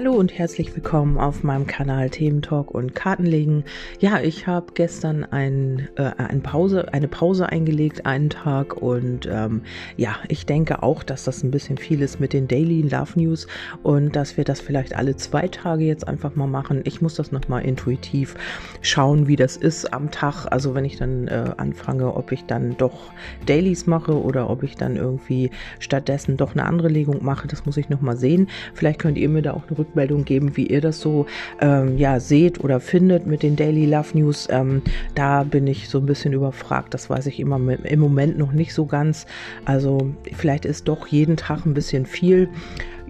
Hallo und herzlich willkommen auf meinem Kanal Thementalk und Kartenlegen. Ja, ich habe gestern ein, äh, eine, Pause, eine Pause eingelegt, einen Tag und ähm, ja, ich denke auch, dass das ein bisschen viel ist mit den Daily Love News und dass wir das vielleicht alle zwei Tage jetzt einfach mal machen. Ich muss das nochmal intuitiv schauen, wie das ist am Tag. Also wenn ich dann äh, anfange, ob ich dann doch Dailies mache oder ob ich dann irgendwie stattdessen doch eine andere Legung mache, das muss ich nochmal sehen. Vielleicht könnt ihr mir da auch eine Rückmeldung geben, wie ihr das so ähm, ja, seht oder findet mit den Daily Love News. Ähm, da bin ich so ein bisschen überfragt. Das weiß ich immer mit, im Moment noch nicht so ganz. Also vielleicht ist doch jeden Tag ein bisschen viel.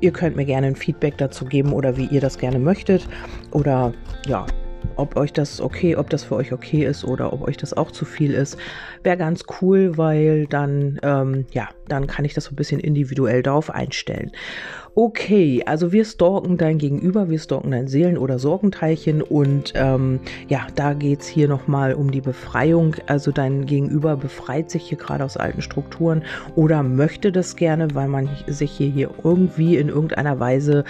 Ihr könnt mir gerne ein Feedback dazu geben oder wie ihr das gerne möchtet. Oder ja, ob euch das okay, ob das für euch okay ist oder ob euch das auch zu viel ist, wäre ganz cool, weil dann, ähm, ja, dann kann ich das so ein bisschen individuell darauf einstellen. Okay, also wir stalken dein Gegenüber, wir stalken dein Seelen- oder Sorgenteilchen und ähm, ja, da geht es hier nochmal um die Befreiung. Also dein Gegenüber befreit sich hier gerade aus alten Strukturen oder möchte das gerne, weil man sich hier, hier irgendwie in irgendeiner Weise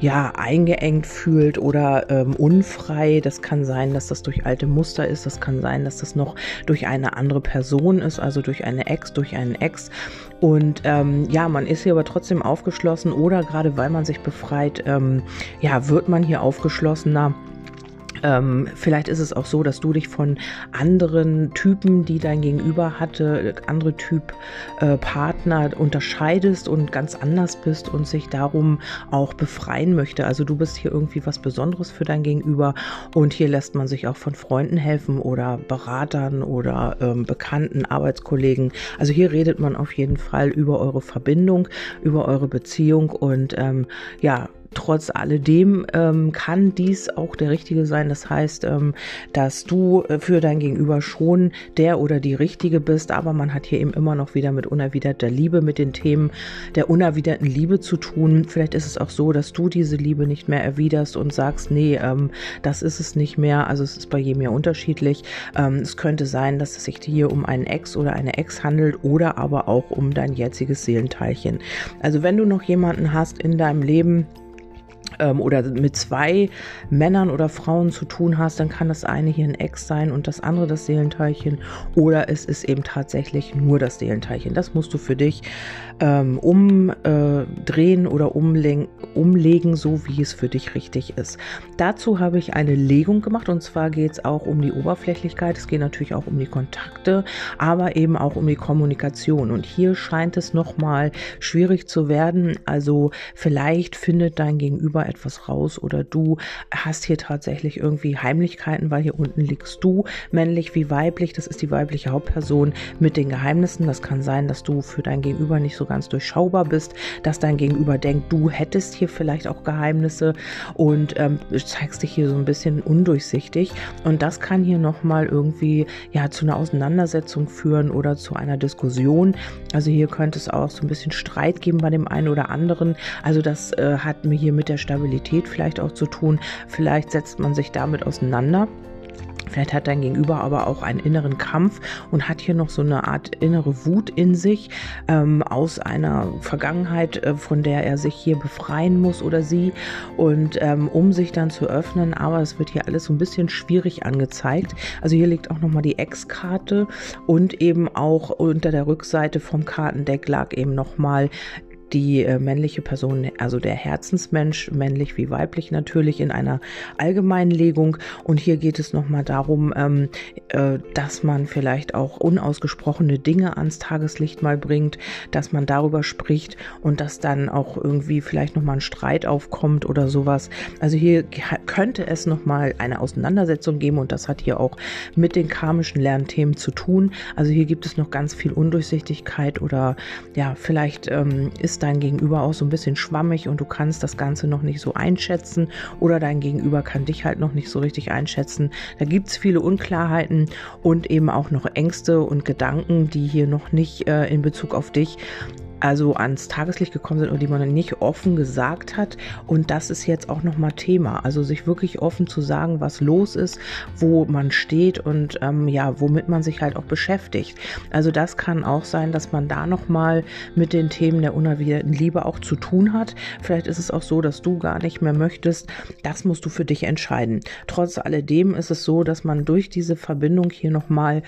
ja eingeengt fühlt oder ähm, unfrei. Das kann sein, dass das durch alte Muster ist, das kann sein, dass das noch durch eine andere Person ist, also durch eine Ex, durch einen Ex. Und ähm, ja, man ist hier aber trotzdem aufgeschlossen oder gerade weil man sich befreit, ähm, ja, wird man hier aufgeschlossener ähm, vielleicht ist es auch so, dass du dich von anderen Typen, die dein Gegenüber hatte, andere Typ äh, Partner unterscheidest und ganz anders bist und sich darum auch befreien möchte. Also du bist hier irgendwie was Besonderes für dein Gegenüber und hier lässt man sich auch von Freunden helfen oder Beratern oder ähm, Bekannten, Arbeitskollegen. Also hier redet man auf jeden Fall über eure Verbindung, über eure Beziehung und ähm, ja, trotz alledem ähm, kann dies auch der Richtige sein. Das heißt, ähm, dass du äh, für dein Gegenüber schon der oder die Richtige bist, aber man hat hier eben immer noch wieder mit unerwiderter Liebe, mit den Themen der unerwiderten Liebe zu tun. Vielleicht ist es auch so, dass du diese Liebe nicht mehr erwiderst und sagst, nee, ähm, das ist es nicht mehr. Also es ist bei jedem ja unterschiedlich. Ähm, es könnte sein, dass es sich hier um einen Ex oder eine Ex handelt oder aber auch um dein jetziges Seelenteilchen. Also wenn du noch jemanden hast in deinem Leben, ähm, oder mit zwei Männern oder Frauen zu tun hast, dann kann das eine hier ein Ex sein und das andere das Seelenteilchen oder es ist eben tatsächlich nur das Seelenteilchen. Das musst du für dich ähm, umdrehen oder umlegen, umlegen, so wie es für dich richtig ist. Dazu habe ich eine Legung gemacht und zwar geht es auch um die Oberflächlichkeit, es geht natürlich auch um die Kontakte, aber eben auch um die Kommunikation und hier scheint es nochmal schwierig zu werden. Also vielleicht findet dein Gegenüber etwas raus oder du hast hier tatsächlich irgendwie Heimlichkeiten, weil hier unten liegst du, männlich wie weiblich, das ist die weibliche Hauptperson mit den Geheimnissen. Das kann sein, dass du für dein Gegenüber nicht so ganz durchschaubar bist, dass dein Gegenüber denkt, du hättest hier vielleicht auch Geheimnisse und ähm, zeigst dich hier so ein bisschen undurchsichtig. Und das kann hier nochmal irgendwie ja zu einer Auseinandersetzung führen oder zu einer Diskussion. Also hier könnte es auch so ein bisschen Streit geben bei dem einen oder anderen. Also das äh, hat mir hier mit der Stabilität vielleicht auch zu tun. Vielleicht setzt man sich damit auseinander. Vielleicht hat dein Gegenüber aber auch einen inneren Kampf und hat hier noch so eine Art innere Wut in sich ähm, aus einer Vergangenheit, äh, von der er sich hier befreien muss oder sie. Und ähm, um sich dann zu öffnen, aber es wird hier alles so ein bisschen schwierig angezeigt. Also hier liegt auch nochmal die Ex-Karte und eben auch unter der Rückseite vom Kartendeck lag eben nochmal die äh, männliche Person, also der Herzensmensch, männlich wie weiblich natürlich, in einer Allgemeinlegung. Und hier geht es nochmal darum, ähm, äh, dass man vielleicht auch unausgesprochene Dinge ans Tageslicht mal bringt, dass man darüber spricht und dass dann auch irgendwie vielleicht nochmal ein Streit aufkommt oder sowas. Also hier könnte es nochmal eine Auseinandersetzung geben und das hat hier auch mit den karmischen Lernthemen zu tun. Also hier gibt es noch ganz viel Undurchsichtigkeit oder ja, vielleicht ähm, ist dein Gegenüber auch so ein bisschen schwammig und du kannst das Ganze noch nicht so einschätzen oder dein Gegenüber kann dich halt noch nicht so richtig einschätzen. Da gibt es viele Unklarheiten und eben auch noch Ängste und Gedanken, die hier noch nicht äh, in Bezug auf dich also ans Tageslicht gekommen sind und die man nicht offen gesagt hat. Und das ist jetzt auch nochmal Thema. Also sich wirklich offen zu sagen, was los ist, wo man steht und ähm, ja, womit man sich halt auch beschäftigt. Also das kann auch sein, dass man da nochmal mit den Themen der unerwiderten Liebe auch zu tun hat. Vielleicht ist es auch so, dass du gar nicht mehr möchtest. Das musst du für dich entscheiden. Trotz alledem ist es so, dass man durch diese Verbindung hier nochmal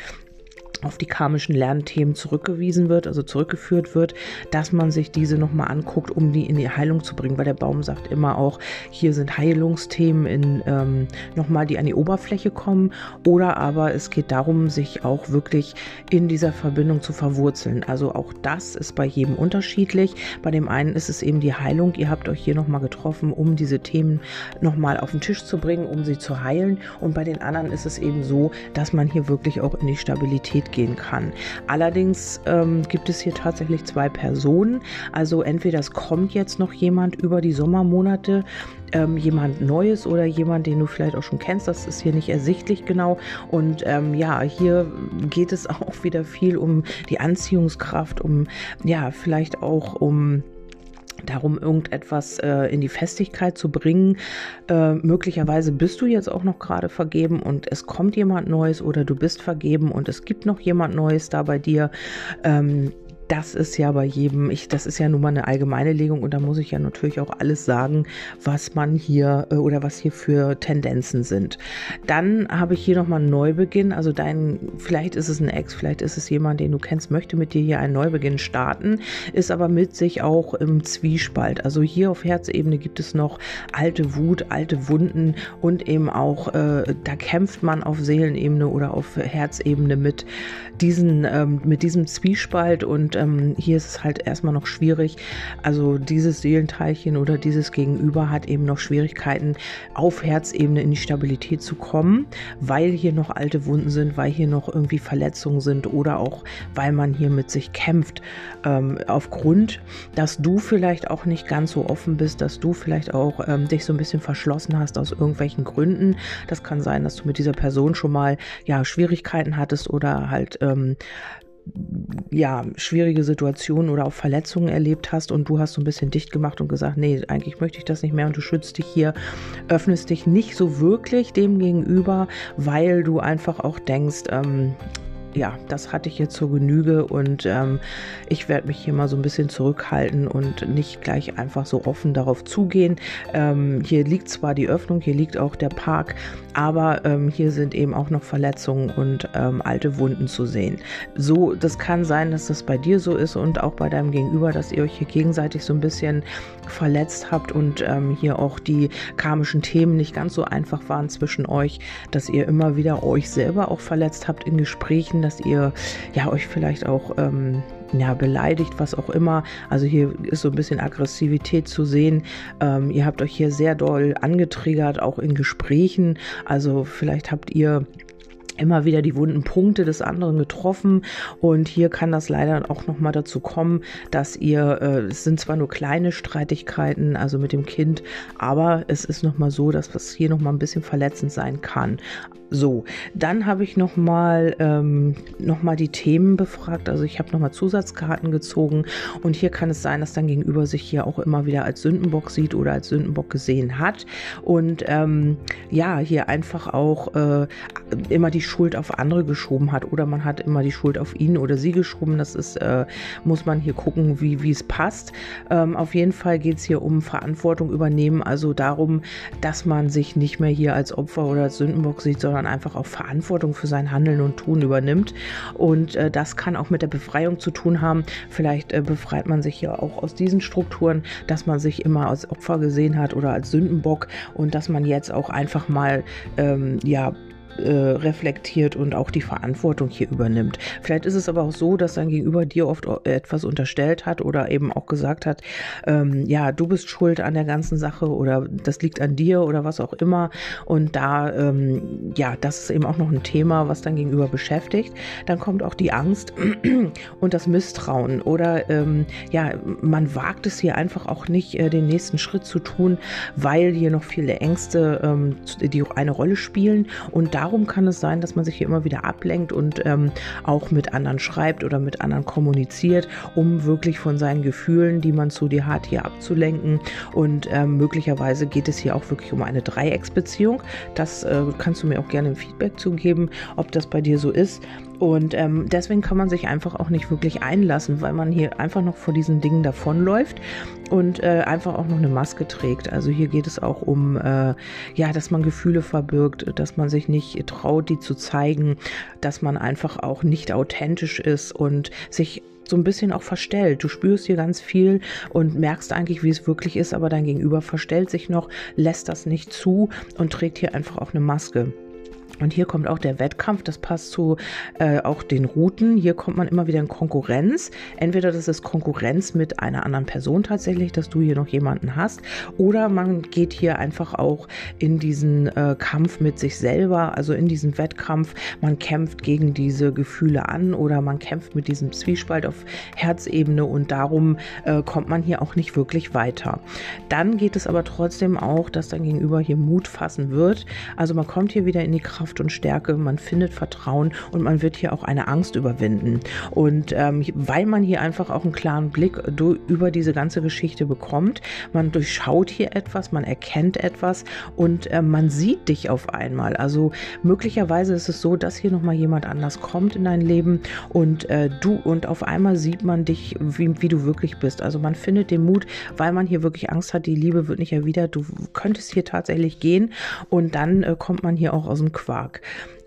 auf die karmischen Lernthemen zurückgewiesen wird, also zurückgeführt wird, dass man sich diese nochmal anguckt, um die in die Heilung zu bringen, weil der Baum sagt immer auch, hier sind Heilungsthemen in ähm, nochmal, die an die Oberfläche kommen, oder aber es geht darum, sich auch wirklich in dieser Verbindung zu verwurzeln. Also auch das ist bei jedem unterschiedlich. Bei dem einen ist es eben die Heilung. Ihr habt euch hier nochmal getroffen, um diese Themen nochmal auf den Tisch zu bringen, um sie zu heilen. Und bei den anderen ist es eben so, dass man hier wirklich auch in die Stabilität gehen kann. Allerdings ähm, gibt es hier tatsächlich zwei Personen. Also entweder es kommt jetzt noch jemand über die Sommermonate, ähm, jemand Neues oder jemand, den du vielleicht auch schon kennst. Das ist hier nicht ersichtlich genau. Und ähm, ja, hier geht es auch wieder viel um die Anziehungskraft, um ja, vielleicht auch um darum, irgendetwas äh, in die Festigkeit zu bringen. Äh, möglicherweise bist du jetzt auch noch gerade vergeben und es kommt jemand Neues oder du bist vergeben und es gibt noch jemand Neues da bei dir. Ähm, das ist ja bei jedem, ich, das ist ja nun mal eine allgemeine Legung und da muss ich ja natürlich auch alles sagen, was man hier äh, oder was hier für Tendenzen sind. Dann habe ich hier nochmal einen Neubeginn, also dein, vielleicht ist es ein Ex, vielleicht ist es jemand, den du kennst, möchte mit dir hier einen Neubeginn starten, ist aber mit sich auch im Zwiespalt. Also hier auf Herzebene gibt es noch alte Wut, alte Wunden und eben auch, äh, da kämpft man auf Seelenebene oder auf Herzebene mit diesen, ähm, mit diesem Zwiespalt ähm, hier ist es halt erstmal noch schwierig. Also dieses Seelenteilchen oder dieses Gegenüber hat eben noch Schwierigkeiten, auf Herzebene in die Stabilität zu kommen, weil hier noch alte Wunden sind, weil hier noch irgendwie Verletzungen sind oder auch weil man hier mit sich kämpft. Ähm, aufgrund, dass du vielleicht auch nicht ganz so offen bist, dass du vielleicht auch ähm, dich so ein bisschen verschlossen hast aus irgendwelchen Gründen. Das kann sein, dass du mit dieser Person schon mal ja Schwierigkeiten hattest oder halt ähm, ja, schwierige Situationen oder auch Verletzungen erlebt hast und du hast so ein bisschen dicht gemacht und gesagt, nee, eigentlich möchte ich das nicht mehr und du schützt dich hier, öffnest dich nicht so wirklich dem gegenüber, weil du einfach auch denkst, ähm, ja, das hatte ich jetzt zur Genüge und ähm, ich werde mich hier mal so ein bisschen zurückhalten und nicht gleich einfach so offen darauf zugehen. Ähm, hier liegt zwar die Öffnung, hier liegt auch der Park, aber ähm, hier sind eben auch noch Verletzungen und ähm, alte Wunden zu sehen. So, das kann sein, dass das bei dir so ist und auch bei deinem Gegenüber, dass ihr euch hier gegenseitig so ein bisschen verletzt habt und ähm, hier auch die karmischen Themen nicht ganz so einfach waren zwischen euch, dass ihr immer wieder euch selber auch verletzt habt in Gesprächen, dass ihr ja euch vielleicht auch ähm, ja, beleidigt, was auch immer. Also hier ist so ein bisschen Aggressivität zu sehen. Ähm, ihr habt euch hier sehr doll angetriggert, auch in Gesprächen. Also vielleicht habt ihr immer wieder die wunden Punkte des anderen getroffen und hier kann das leider auch noch mal dazu kommen, dass ihr äh, es sind zwar nur kleine Streitigkeiten, also mit dem Kind, aber es ist noch mal so, dass das hier noch mal ein bisschen verletzend sein kann. So, dann habe ich noch mal ähm, noch die Themen befragt. Also ich habe noch mal Zusatzkarten gezogen und hier kann es sein, dass dein Gegenüber sich hier auch immer wieder als Sündenbock sieht oder als Sündenbock gesehen hat und ähm, ja hier einfach auch äh, immer die Schuld auf andere geschoben hat oder man hat immer die Schuld auf ihn oder sie geschoben. Das ist, äh, muss man hier gucken, wie, wie es passt. Ähm, auf jeden Fall geht es hier um Verantwortung übernehmen, also darum, dass man sich nicht mehr hier als Opfer oder als Sündenbock sieht, sondern einfach auch Verantwortung für sein Handeln und Tun übernimmt. Und äh, das kann auch mit der Befreiung zu tun haben. Vielleicht äh, befreit man sich ja auch aus diesen Strukturen, dass man sich immer als Opfer gesehen hat oder als Sündenbock und dass man jetzt auch einfach mal ähm, ja äh, reflektiert und auch die Verantwortung hier übernimmt. Vielleicht ist es aber auch so, dass dein Gegenüber dir oft etwas unterstellt hat oder eben auch gesagt hat, ähm, ja, du bist schuld an der ganzen Sache oder das liegt an dir oder was auch immer. Und da, ähm, ja, das ist eben auch noch ein Thema, was dein Gegenüber beschäftigt. Dann kommt auch die Angst und das Misstrauen oder ähm, ja, man wagt es hier einfach auch nicht, äh, den nächsten Schritt zu tun, weil hier noch viele Ängste, ähm, die eine Rolle spielen und da darum kann es sein, dass man sich hier immer wieder ablenkt und ähm, auch mit anderen schreibt oder mit anderen kommuniziert, um wirklich von seinen Gefühlen, die man zu dir hat, hier abzulenken. Und ähm, möglicherweise geht es hier auch wirklich um eine Dreiecksbeziehung. Das äh, kannst du mir auch gerne ein Feedback zugeben, ob das bei dir so ist. Und ähm, deswegen kann man sich einfach auch nicht wirklich einlassen, weil man hier einfach noch vor diesen Dingen davonläuft und äh, einfach auch noch eine Maske trägt. Also hier geht es auch um, äh, ja, dass man Gefühle verbirgt, dass man sich nicht traut, die zu zeigen, dass man einfach auch nicht authentisch ist und sich so ein bisschen auch verstellt. Du spürst hier ganz viel und merkst eigentlich, wie es wirklich ist, aber dein Gegenüber verstellt sich noch, lässt das nicht zu und trägt hier einfach auch eine Maske. Und hier kommt auch der Wettkampf, das passt zu äh, auch den Routen. Hier kommt man immer wieder in Konkurrenz. Entweder das ist Konkurrenz mit einer anderen Person tatsächlich, dass du hier noch jemanden hast, oder man geht hier einfach auch in diesen äh, Kampf mit sich selber, also in diesen Wettkampf. Man kämpft gegen diese Gefühle an oder man kämpft mit diesem Zwiespalt auf Herzebene und darum äh, kommt man hier auch nicht wirklich weiter. Dann geht es aber trotzdem auch, dass dein Gegenüber hier Mut fassen wird. Also man kommt hier wieder in die Kraft Kraft und Stärke, man findet Vertrauen und man wird hier auch eine Angst überwinden. Und ähm, weil man hier einfach auch einen klaren Blick über diese ganze Geschichte bekommt, man durchschaut hier etwas, man erkennt etwas und äh, man sieht dich auf einmal. Also möglicherweise ist es so, dass hier nochmal jemand anders kommt in dein Leben und äh, du und auf einmal sieht man dich, wie, wie du wirklich bist. Also man findet den Mut, weil man hier wirklich Angst hat, die Liebe wird nicht erwidert, du könntest hier tatsächlich gehen und dann äh, kommt man hier auch aus dem Quark. Quark.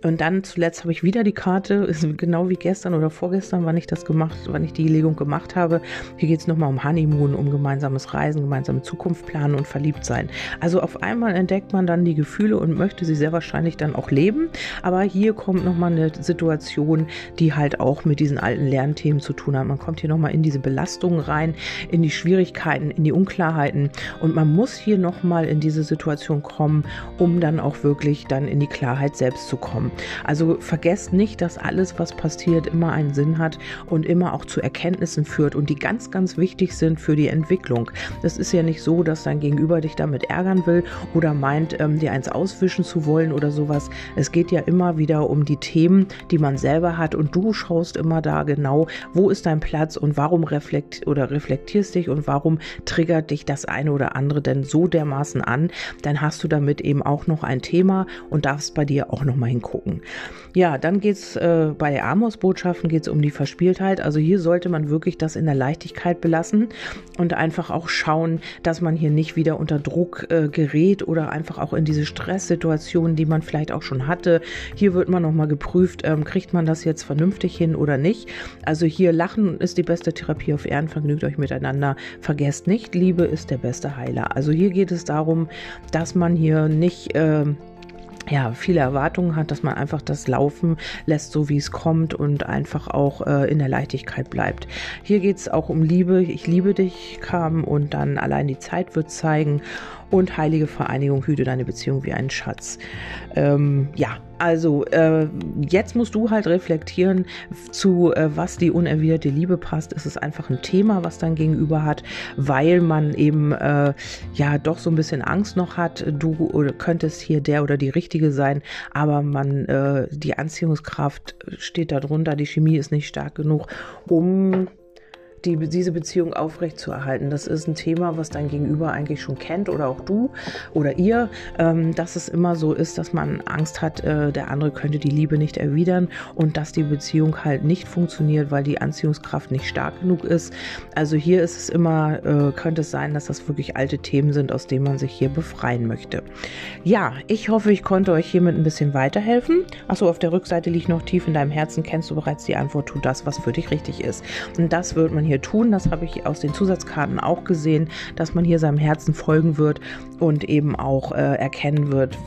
Und dann zuletzt habe ich wieder die Karte, genau wie gestern oder vorgestern, wann ich das gemacht, wann ich die Legung gemacht habe. Hier geht es nochmal um Honeymoon, um gemeinsames Reisen, gemeinsame Zukunft planen und verliebt sein. Also auf einmal entdeckt man dann die Gefühle und möchte sie sehr wahrscheinlich dann auch leben. Aber hier kommt nochmal eine Situation, die halt auch mit diesen alten Lernthemen zu tun hat. Man kommt hier nochmal in diese Belastungen rein, in die Schwierigkeiten, in die Unklarheiten. Und man muss hier nochmal in diese Situation kommen, um dann auch wirklich dann in die Klarheit selbst zu kommen. Also vergesst nicht, dass alles, was passiert, immer einen Sinn hat und immer auch zu Erkenntnissen führt und die ganz, ganz wichtig sind für die Entwicklung. Es ist ja nicht so, dass dein Gegenüber dich damit ärgern will oder meint, ähm, dir eins auswischen zu wollen oder sowas. Es geht ja immer wieder um die Themen, die man selber hat und du schaust immer da genau, wo ist dein Platz und warum reflekt oder reflektierst dich und warum triggert dich das eine oder andere denn so dermaßen an, dann hast du damit eben auch noch ein Thema und darfst bei dir auch noch mal hingucken gucken. Ja, dann geht es äh, bei Amos-Botschaften geht's um die Verspieltheit. Also hier sollte man wirklich das in der Leichtigkeit belassen und einfach auch schauen, dass man hier nicht wieder unter Druck äh, gerät oder einfach auch in diese Stresssituationen, die man vielleicht auch schon hatte. Hier wird man nochmal geprüft, ähm, kriegt man das jetzt vernünftig hin oder nicht. Also hier Lachen ist die beste Therapie auf Erden, vergnügt euch miteinander. Vergesst nicht, Liebe ist der beste Heiler. Also hier geht es darum, dass man hier nicht... Äh, ja, viele Erwartungen hat, dass man einfach das laufen lässt, so wie es kommt und einfach auch äh, in der Leichtigkeit bleibt. Hier geht es auch um Liebe. Ich liebe dich kam und dann allein die Zeit wird zeigen und heilige Vereinigung hüte deine Beziehung wie einen Schatz. Ähm, ja, also äh, jetzt musst du halt reflektieren, zu äh, was die unerwiderte Liebe passt. Es ist einfach ein Thema, was dein Gegenüber hat, weil man eben äh, ja doch so ein bisschen Angst noch hat. Du oder könntest hier der oder die Richtige sein, aber man äh, die Anziehungskraft steht darunter, die Chemie ist nicht stark genug, um die, diese Beziehung aufrechtzuerhalten. Das ist ein Thema, was dein Gegenüber eigentlich schon kennt oder auch du oder ihr, ähm, dass es immer so ist, dass man Angst hat, äh, der andere könnte die Liebe nicht erwidern und dass die Beziehung halt nicht funktioniert, weil die Anziehungskraft nicht stark genug ist. Also hier ist es immer, äh, könnte es sein, dass das wirklich alte Themen sind, aus denen man sich hier befreien möchte. Ja, ich hoffe, ich konnte euch hiermit ein bisschen weiterhelfen. Achso, auf der Rückseite liegt noch tief in deinem Herzen, kennst du bereits die Antwort, tu das, was für dich richtig ist. Und das wird man hier tun. Das habe ich aus den Zusatzkarten auch gesehen, dass man hier seinem Herzen folgen wird und eben auch äh, erkennen wird,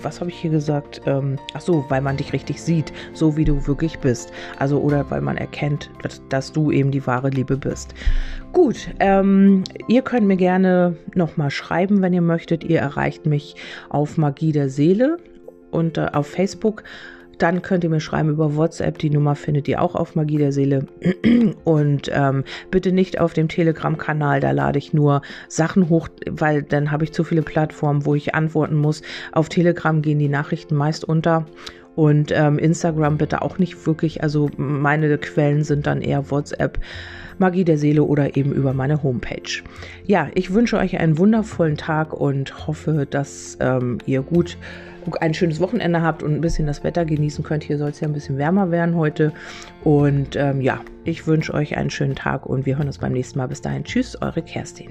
was habe ich hier gesagt? Ähm, ach so, weil man dich richtig sieht, so wie du wirklich bist. Also oder weil man erkennt, dass, dass du eben die wahre Liebe bist. Gut, ähm, ihr könnt mir gerne nochmal schreiben, wenn ihr möchtet. Ihr erreicht mich auf Magie der Seele und äh, auf Facebook dann könnt ihr mir schreiben über WhatsApp. Die Nummer findet ihr auch auf Magie der Seele. Und ähm, bitte nicht auf dem Telegram-Kanal, da lade ich nur Sachen hoch, weil dann habe ich zu viele Plattformen, wo ich antworten muss. Auf Telegram gehen die Nachrichten meist unter. Und ähm, Instagram bitte auch nicht wirklich. Also meine Quellen sind dann eher WhatsApp, Magie der Seele oder eben über meine Homepage. Ja, ich wünsche euch einen wundervollen Tag und hoffe, dass ähm, ihr gut ein schönes Wochenende habt und ein bisschen das Wetter genießen könnt. Hier soll es ja ein bisschen wärmer werden heute. Und ähm, ja, ich wünsche euch einen schönen Tag und wir hören uns beim nächsten Mal. Bis dahin, tschüss, eure Kerstin.